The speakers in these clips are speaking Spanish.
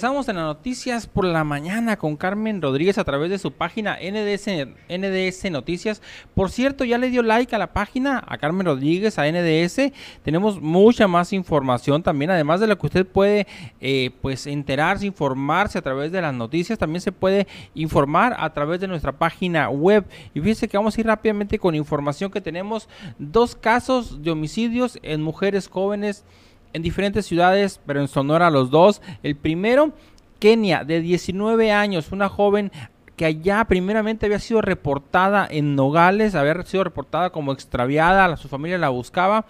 Estamos en las noticias por la mañana con Carmen Rodríguez a través de su página NDS, NDS Noticias. Por cierto, ya le dio like a la página a Carmen Rodríguez, a NDS. Tenemos mucha más información también, además de lo que usted puede eh, pues enterarse, informarse a través de las noticias. También se puede informar a través de nuestra página web. Y fíjese que vamos a ir rápidamente con información que tenemos dos casos de homicidios en mujeres jóvenes en diferentes ciudades, pero en Sonora los dos. El primero, Kenia, de 19 años, una joven que allá primeramente había sido reportada en Nogales, había sido reportada como extraviada, su familia la buscaba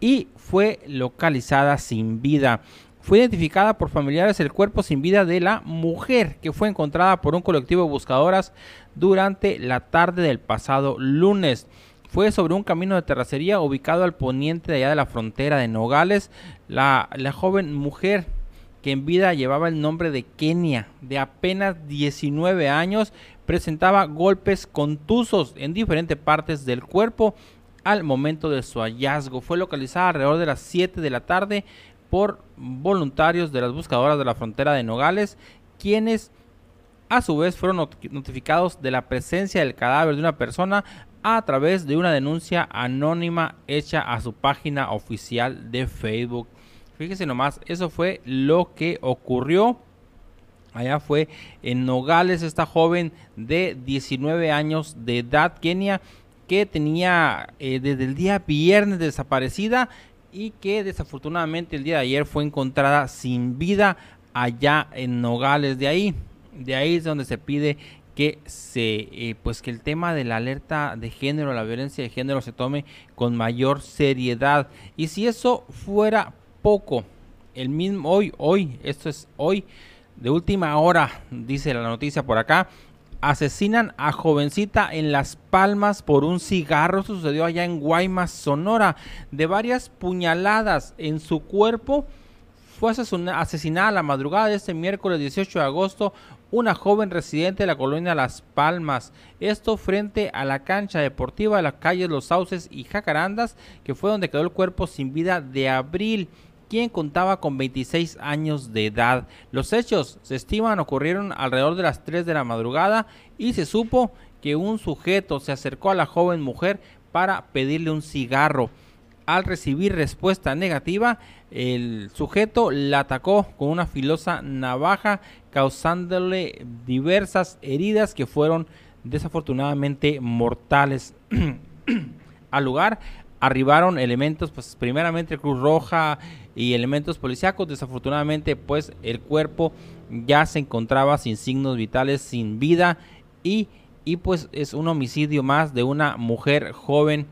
y fue localizada sin vida. Fue identificada por familiares el cuerpo sin vida de la mujer que fue encontrada por un colectivo de buscadoras durante la tarde del pasado lunes fue sobre un camino de terracería ubicado al poniente de allá de la frontera de Nogales. La, joven mujer que en vida llevaba el nombre de Kenia, de apenas 19 años, presentaba golpes contusos en diferentes partes del cuerpo al momento de su hallazgo. Fue localizada alrededor de las 7 de la tarde por voluntarios de las buscadoras de la frontera de Nogales, quienes a su vez fueron notificados de la presencia del cadáver de una persona a través de una denuncia anónima hecha a su página oficial de Facebook. Fíjese nomás, eso fue lo que ocurrió. Allá fue en Nogales esta joven de 19 años de edad, Kenia, que tenía eh, desde el día viernes desaparecida y que desafortunadamente el día de ayer fue encontrada sin vida allá en Nogales. De ahí, de ahí es donde se pide que se eh, pues que el tema de la alerta de género, la violencia de género se tome con mayor seriedad. Y si eso fuera poco, el mismo hoy, hoy, esto es hoy, de última hora, dice la noticia por acá, asesinan a jovencita en Las Palmas por un cigarro. sucedió allá en Guaymas, Sonora, de varias puñaladas en su cuerpo. Fue asesinada a la madrugada de este miércoles 18 de agosto una joven residente de la colonia Las Palmas. Esto frente a la cancha deportiva de las calles Los Sauces y Jacarandas, que fue donde quedó el cuerpo sin vida de Abril quien contaba con 26 años de edad. Los hechos se estiman ocurrieron alrededor de las 3 de la madrugada y se supo que un sujeto se acercó a la joven mujer para pedirle un cigarro. Al recibir respuesta negativa, el sujeto la atacó con una filosa navaja, causándole diversas heridas que fueron desafortunadamente mortales. Al lugar arribaron elementos, pues primeramente Cruz Roja y elementos policíacos. Desafortunadamente, pues el cuerpo ya se encontraba sin signos vitales, sin vida y, y pues es un homicidio más de una mujer joven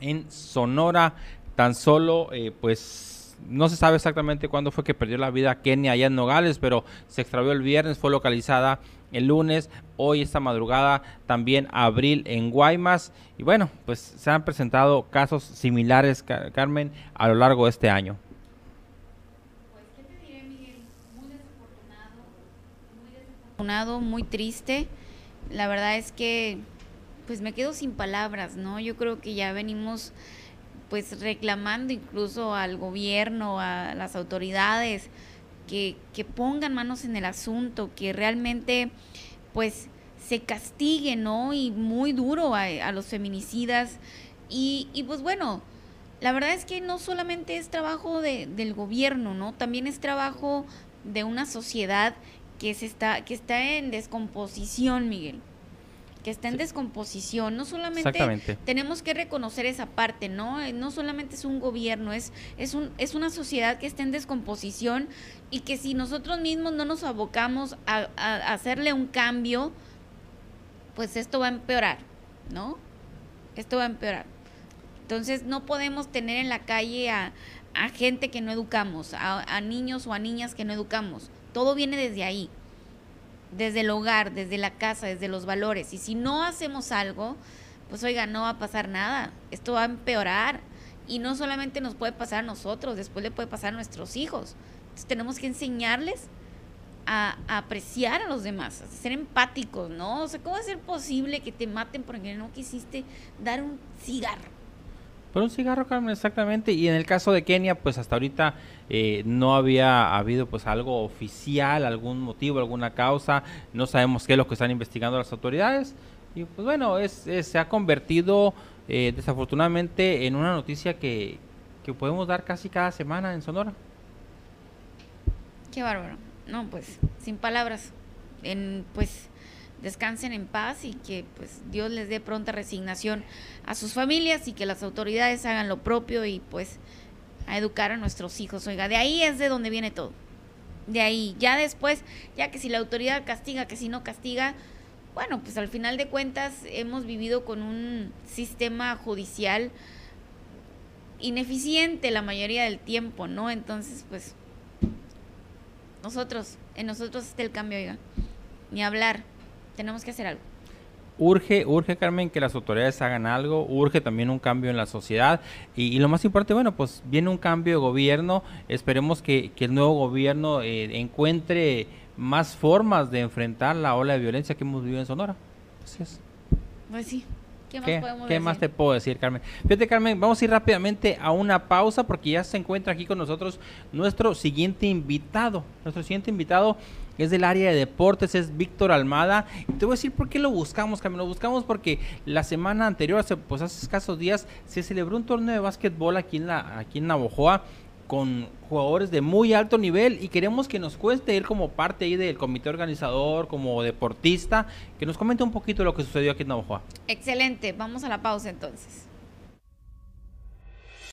en Sonora, tan solo eh, pues no se sabe exactamente cuándo fue que perdió la vida Kenia allá en Nogales, pero se extravió el viernes, fue localizada el lunes, hoy esta madrugada también abril en Guaymas y bueno, pues se han presentado casos similares, Carmen, a lo largo de este año. Pues, desafortunado, muy triste. La verdad es que pues me quedo sin palabras, ¿no? Yo creo que ya venimos pues reclamando incluso al gobierno, a las autoridades, que, que pongan manos en el asunto, que realmente pues se castigue, ¿no? Y muy duro a, los feminicidas. Y, y, pues bueno, la verdad es que no solamente es trabajo de, del gobierno, ¿no? También es trabajo de una sociedad que, se está, que está en descomposición, Miguel que está en descomposición. No solamente tenemos que reconocer esa parte, ¿no? Eh, no solamente es un gobierno, es, es, un, es una sociedad que está en descomposición y que si nosotros mismos no nos abocamos a, hacerle un cambio, pues esto va a empeorar, ¿no? Esto va a empeorar. Entonces no podemos tener en la calle a, a gente que no educamos, a, a niños o a niñas que no educamos. Todo viene desde ahí desde el hogar, desde la casa, desde los valores. Y si no hacemos algo, pues oiga, no va a pasar nada. Esto va a empeorar. Y no solamente nos puede pasar a nosotros, después le puede pasar a nuestros hijos. Entonces tenemos que enseñarles a, apreciar a los demás, a ser empáticos, ¿no? O sea, ¿cómo va a ser posible que te maten porque no quisiste dar un cigarro? Por un cigarro, Carmen, exactamente. Y en el caso de Kenia, pues hasta ahorita eh, no había habido pues algo oficial, algún motivo, alguna causa. No sabemos qué es lo que están investigando las autoridades. Y pues bueno, es, se ha convertido eh, desafortunadamente en una noticia que, que podemos dar casi cada semana en Sonora. Qué bárbaro. No, pues sin palabras. En, pues descansen en paz y que pues Dios les dé pronta resignación a sus familias y que las autoridades hagan lo propio y pues a educar a nuestros hijos. Oiga, de ahí es de donde viene todo. De ahí, ya después, ya que si la autoridad castiga, que si no castiga, bueno, pues al final de cuentas hemos vivido con un sistema judicial ineficiente la mayoría del tiempo, ¿no? Entonces, pues nosotros, en nosotros está el cambio, oiga. Ni hablar. Tenemos que hacer algo. Urge, urge, Carmen, que las autoridades hagan algo, urge también un cambio en la sociedad y, lo más importante, bueno, pues viene un cambio de gobierno, esperemos que, el nuevo gobierno eh, encuentre más formas de enfrentar la ola de violencia que hemos vivido en Sonora. Así es. Pues sí, ¿Qué, más, podemos ¿qué más te puedo decir, Carmen? Fíjate, Carmen, vamos a ir rápidamente a una pausa porque ya se encuentra aquí con nosotros nuestro siguiente invitado. Nuestro siguiente invitado es del área de deportes, es Víctor Almada. Y te voy a decir por qué lo buscamos, Carmen. Lo buscamos porque la semana anterior, hace, pues hace escasos días, se celebró un torneo de básquetbol aquí en, la, aquí en Navojoa con jugadores de muy alto nivel y queremos que nos cueste ir como parte ahí del comité organizador, como deportista, que nos comente un poquito lo que sucedió aquí en Navojoa. Excelente, vamos a la pausa entonces.